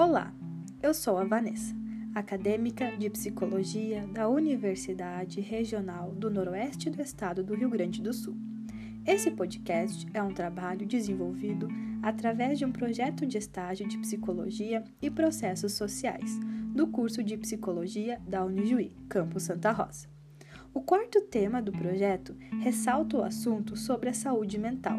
Olá, eu sou a Vanessa, acadêmica de psicologia da Universidade Regional do Noroeste do Estado do Rio Grande do Sul. Esse podcast é um trabalho desenvolvido através de um projeto de estágio de psicologia e processos sociais do curso de psicologia da Unijuí, Campus Santa Rosa. O quarto tema do projeto ressalta o assunto sobre a saúde mental,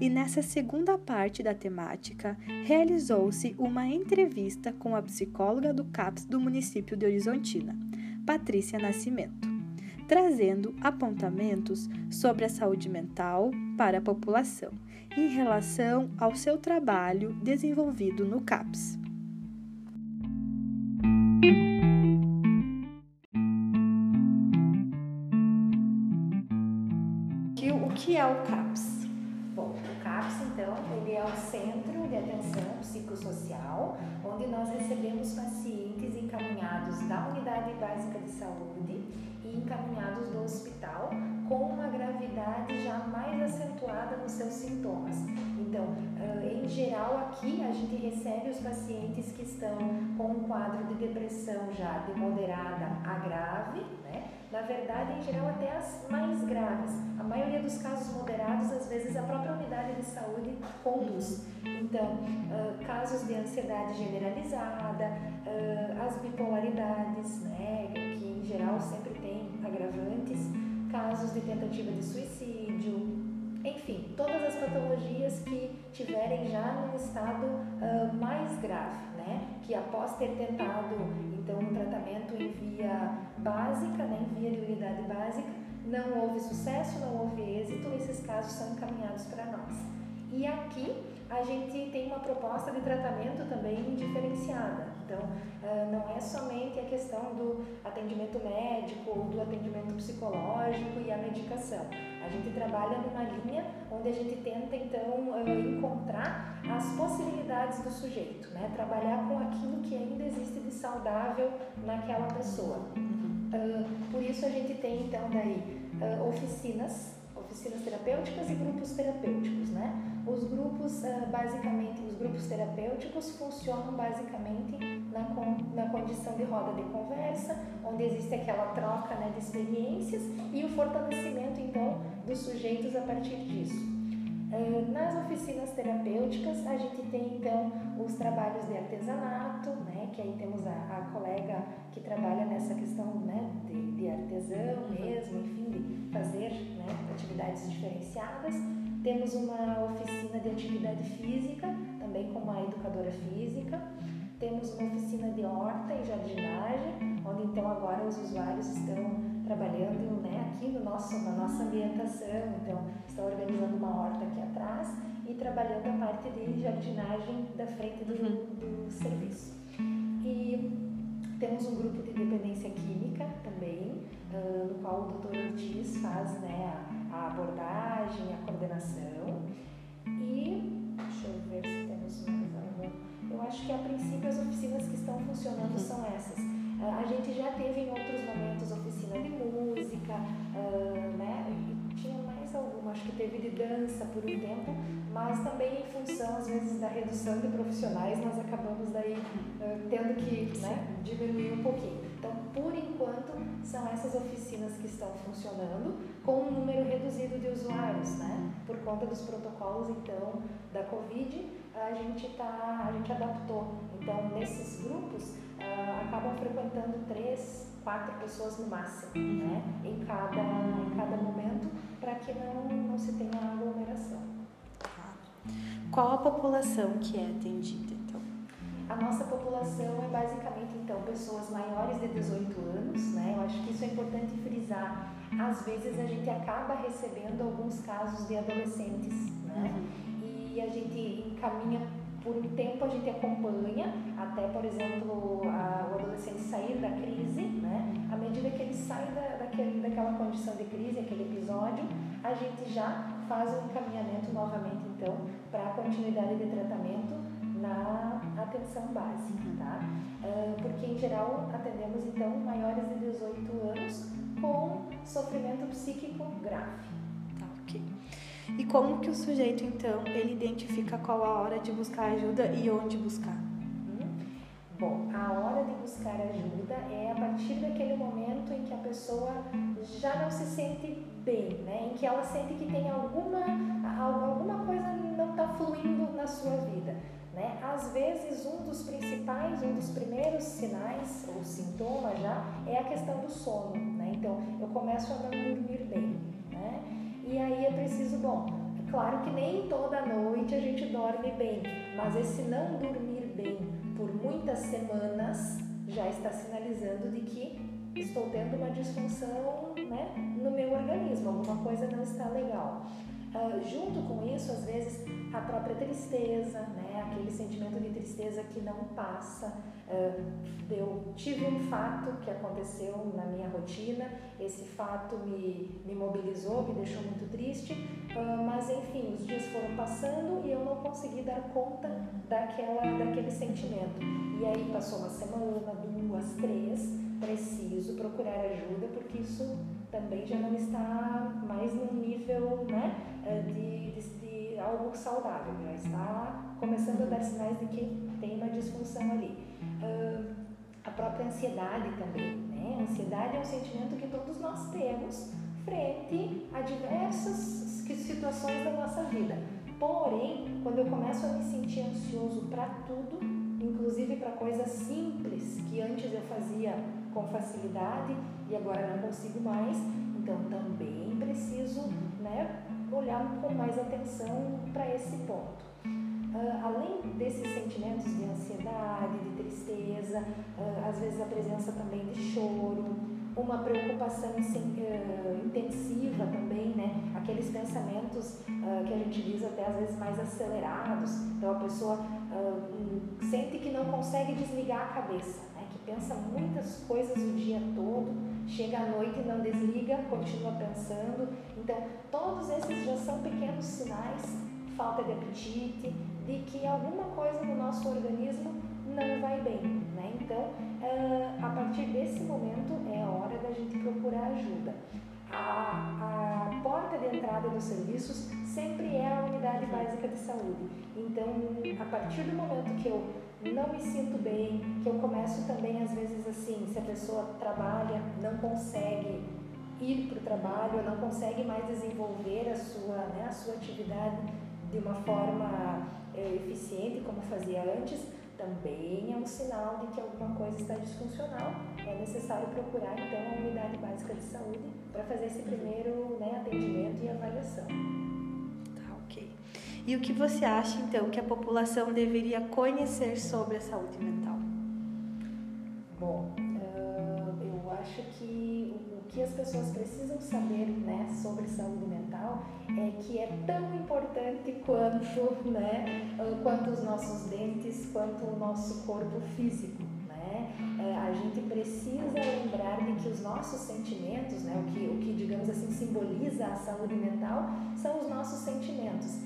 e nessa segunda parte da temática realizou-se uma entrevista com a psicóloga do CAPS do município de Horizontina, Patrícia Nascimento, trazendo apontamentos sobre a saúde mental para a população em relação ao seu trabalho desenvolvido no CAPS. O que é o CAPS? Então, ele é o Centro de Atenção Psicossocial, onde nós recebemos pacientes encaminhados da Unidade Básica de Saúde e encaminhados do hospital com uma gravidade já mais acentuada nos seus sintomas. Então, em geral, aqui a gente recebe os pacientes que estão com um quadro de depressão já de moderada a grave, né? Na verdade, em geral, até as mais graves. A maioria dos casos moderados, vezes, a própria unidade de saúde conduz. Então, uh, casos de ansiedade generalizada, uh, as bipolaridades, né, que em geral sempre tem agravantes, casos de tentativa de suicídio, enfim, todas as patologias que tiverem já num estado uh, mais grave, né? Que após ter tentado então um tratamento em via básica, né? em via de unidade básica, não houve sucesso, não houve êxito, esses casos são encaminhados para nós. E aqui a gente tem uma proposta de tratamento também diferenciada. Então, não é somente a questão do atendimento médico ou do atendimento psicológico e a medicação. A gente trabalha numa linha onde a gente tenta, então, encontrar as possibilidades do sujeito, né? trabalhar com aquilo que ainda existe de saudável naquela pessoa. Por isso, a gente tem, então, daí oficinas oficinas terapêuticas e grupos terapêuticos, né? Os grupos, basicamente, os grupos terapêuticos funcionam basicamente na, na condição de roda de conversa, onde existe aquela troca né, de experiências e o fortalecimento, então, dos sujeitos a partir disso. Nas oficinas terapêuticas, a gente tem então os trabalhos de artesanato, né, que aí temos a, a colega que trabalha nessa questão né, de, de artesão mesmo, enfim, de fazer né, atividades diferenciadas. Temos uma oficina de atividade física, também com uma educadora física. Temos uma oficina de horta e jardinagem, onde então agora os usuários estão trabalhando né, aqui no nosso, na nossa ambientação, então estão organizando uma horta aqui atrás e trabalhando a parte de jardinagem da frente do, uhum. do serviço. E temos um grupo de dependência química também, uh, no qual o Dr. Ortiz faz né, dança por um tempo, mas também em função, às vezes, da redução de profissionais, nós acabamos daí uh, tendo que né, diminuir um pouquinho. Então, por enquanto, são essas oficinas que estão funcionando com um número reduzido de usuários, né? Por conta dos protocolos, então, da Covid, a gente, tá, a gente adaptou. Então, nesses grupos, uh, acabam frequentando três, quatro pessoas no máximo, né? Em cada, em cada momento, para que não, não se tenha aglomeração. Qual a população que é atendida, então? A nossa população é basicamente, então, pessoas maiores de 18 anos, né? Eu acho que isso é importante frisar. Às vezes a gente acaba recebendo alguns casos de adolescentes, né? Uhum. E a gente encaminha por um tempo a gente acompanha até, por exemplo, a, o adolescente sair da crise, né? À medida que ele sai da, daquele, daquela condição de crise, aquele episódio, a gente já faz um encaminhamento novamente, então, para a continuidade de tratamento na atenção básica, tá? Uh, porque, em geral, atendemos, então, maiores de 18 anos com sofrimento psíquico grave. Tá, ok. E como que o sujeito, então, ele identifica qual a hora de buscar ajuda e onde buscar? Hum? buscar ajuda é a partir daquele momento em que a pessoa já não se sente bem, né? em que ela sente que tem alguma, alguma coisa não está fluindo na sua vida. Né? Às vezes, um dos principais, um dos primeiros sinais ou sintomas já é a questão do sono. Né? Então, eu começo a não dormir bem. Né? E aí é preciso, bom, claro que nem toda noite a gente dorme bem, mas esse não dormir bem por muitas semanas já está sinalizando de que estou tendo uma disfunção né, no meu organismo, alguma coisa não está legal. Uh, junto com isso, às vezes, a própria tristeza, né? Aquele sentimento de tristeza que não passa. Uh, eu tive um fato que aconteceu na minha rotina, esse fato me, me mobilizou, me deixou muito triste, uh, mas enfim, os dias foram passando e eu não consegui dar conta daquela, daquele sentimento. E aí passou uma semana, duas, três, preciso procurar ajuda porque isso também já não está mais no algo saudável, já está começando a dar sinais de que tem uma disfunção ali. Uh, a própria ansiedade também, né? A ansiedade é um sentimento que todos nós temos frente a diversas situações da nossa vida. Porém, quando eu começo a me sentir ansioso para tudo, inclusive para coisas simples que antes eu fazia com facilidade e agora não consigo mais, então também preciso né, olhar com mais atenção para esse ponto. Uh, além desses sentimentos de ansiedade, de tristeza, uh, às vezes a presença também de choro, uma preocupação uh, intensiva também, né? Aqueles pensamentos que a gente diz até às vezes mais acelerados. Então a pessoa sente que não consegue desligar a cabeça pensa muitas coisas o dia todo, chega à noite e não desliga, continua pensando. Então, todos esses já são pequenos sinais, falta de apetite, de que alguma coisa no nosso organismo não vai bem. Né? Então, eh, a partir desse momento é a hora da gente procurar ajuda. A, a porta de entrada dos serviços sempre é a unidade básica de saúde. Então, a partir do momento que eu não me sinto bem, que eu começo também às vezes assim, se a pessoa trabalha, não consegue ir para o trabalho, não consegue mais desenvolver a sua, né, a sua atividade de uma forma é, eficiente como fazia antes, também é um sinal de que alguma coisa está disfuncional. É necessário procurar então a unidade básica de saúde para fazer esse primeiro né, atendimento e avaliação. E o que você acha, então, que a população deveria conhecer sobre a saúde mental? Bom, uh, eu acho que o que as pessoas precisam saber né, sobre saúde mental é que é tão importante quanto, né, quanto os nossos dentes, quanto o nosso corpo físico. É, a gente precisa lembrar de que os nossos sentimentos, né, o, que, o que, digamos assim, simboliza a saúde mental, são os nossos sentimentos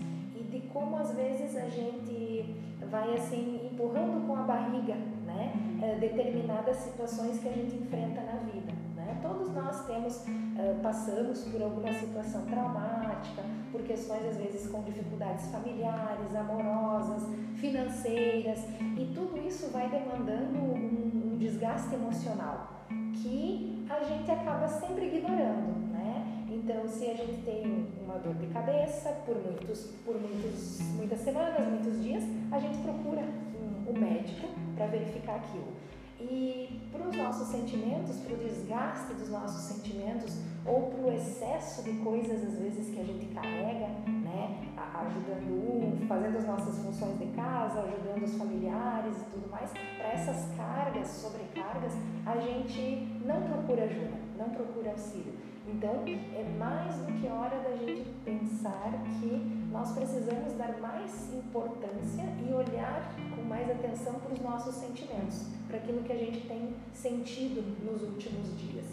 de como às vezes a gente vai assim empurrando com a barriga, né, eh, determinadas situações que a gente enfrenta na vida. Né? Todos nós temos, uh, passamos por alguma situação traumática, por questões às vezes com dificuldades familiares, amorosas, financeiras, e tudo isso vai demandando um, um desgaste emocional que a gente acaba sempre ignorando. Então, se a gente tem uma dor de cabeça por, muitos, por muitos, muitas semanas, muitos dias, a gente procura um, um médico para verificar aquilo. E para os nossos sentimentos, para o desgaste dos nossos sentimentos ou para o excesso de coisas às vezes que a gente carrega, né, ajudando um, fazendo as nossas funções de casa, ajudando os familiares e tudo mais, para essas cargas, sobrecargas, a gente não procura ajuda, não procura auxílio. Então, é mais do que hora da gente pensar que nós precisamos dar mais importância e olhar com mais atenção para os nossos sentimentos, para aquilo que a gente tem sentido nos últimos dias.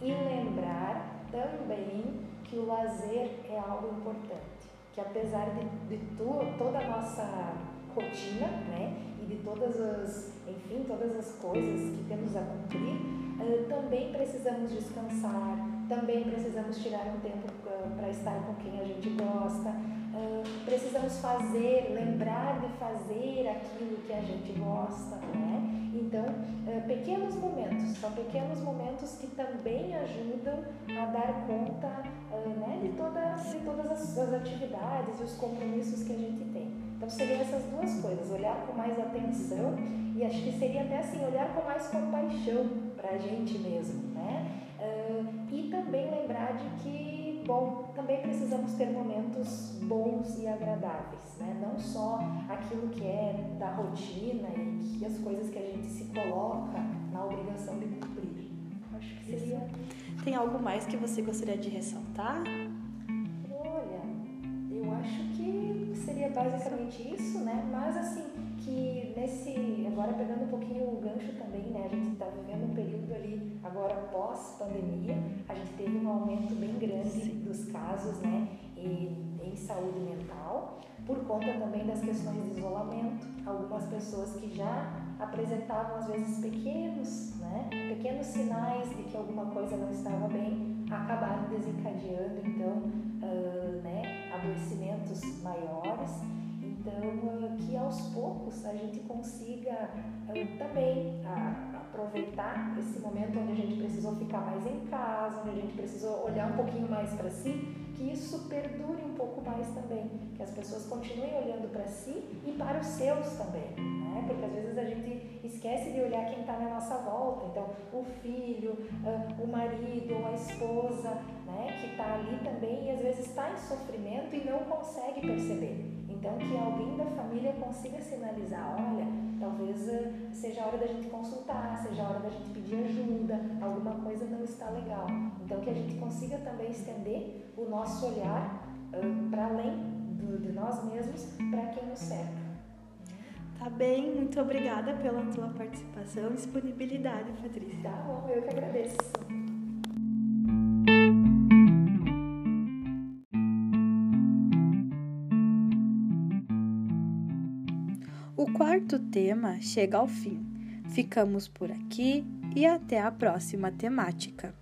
E lembrar também que o lazer é algo importante, que apesar de, de tu, toda a nossa rotina, né, e de todas as, enfim, todas as coisas que temos a cumprir, uh, também precisamos descansar, também precisamos tirar um tempo para estar com quem a gente gosta, uh, precisamos fazer, lembrar de fazer aquilo que a gente gosta, né? Então, pequenos momentos, são pequenos momentos que também ajudam a dar conta né, de, toda, de todas as, as atividades e os compromissos que a gente tem. Então, seriam essas duas coisas, olhar com mais atenção e acho que seria até assim, olhar com mais compaixão para a gente mesmo, né? e também lembrar de que bom, também precisamos ter momentos bons e agradáveis, né? Não só aquilo que é da rotina e que as coisas que a gente se coloca na obrigação de cumprir. Acho que seria. Tem algo mais que você gostaria de ressaltar? Isso, né? Mas assim, que nesse, agora pegando um pouquinho o gancho também, né? A gente está vivendo um período ali, agora pós-pandemia, a gente teve um aumento bem grande dos casos, né? E, em saúde mental, por conta também das questões de isolamento. Algumas pessoas que já apresentavam às vezes pequenos, né? Pequenos sinais de que alguma coisa não estava bem, acabaram desencadeando então, uh, né? Adoecimentos maiores então, que aos poucos a gente consiga também aproveitar esse momento onde a gente precisou ficar mais em casa, onde a gente precisou olhar um pouquinho mais para si, que isso perdure um pouco mais também, que as pessoas continuem olhando para si e para os seus também, né? Porque às vezes a gente esquece de olhar quem está na nossa volta, então o filho, o marido, a esposa, né? Que está ali também e às vezes está em sofrimento e não consegue perceber. Então, que alguém da família consiga sinalizar: olha, talvez eh, seja a hora da gente consultar, seja a hora da gente pedir ajuda, alguma coisa não está legal. Então, que a gente consiga também estender o nosso olhar uh, para além do, de nós mesmos, para quem nos cerca. Tá bem, muito obrigada pela tua participação e disponibilidade, Patrícia. Tá bom, eu que agradeço. Quarto tema chega ao fim. Ficamos por aqui e até a próxima temática.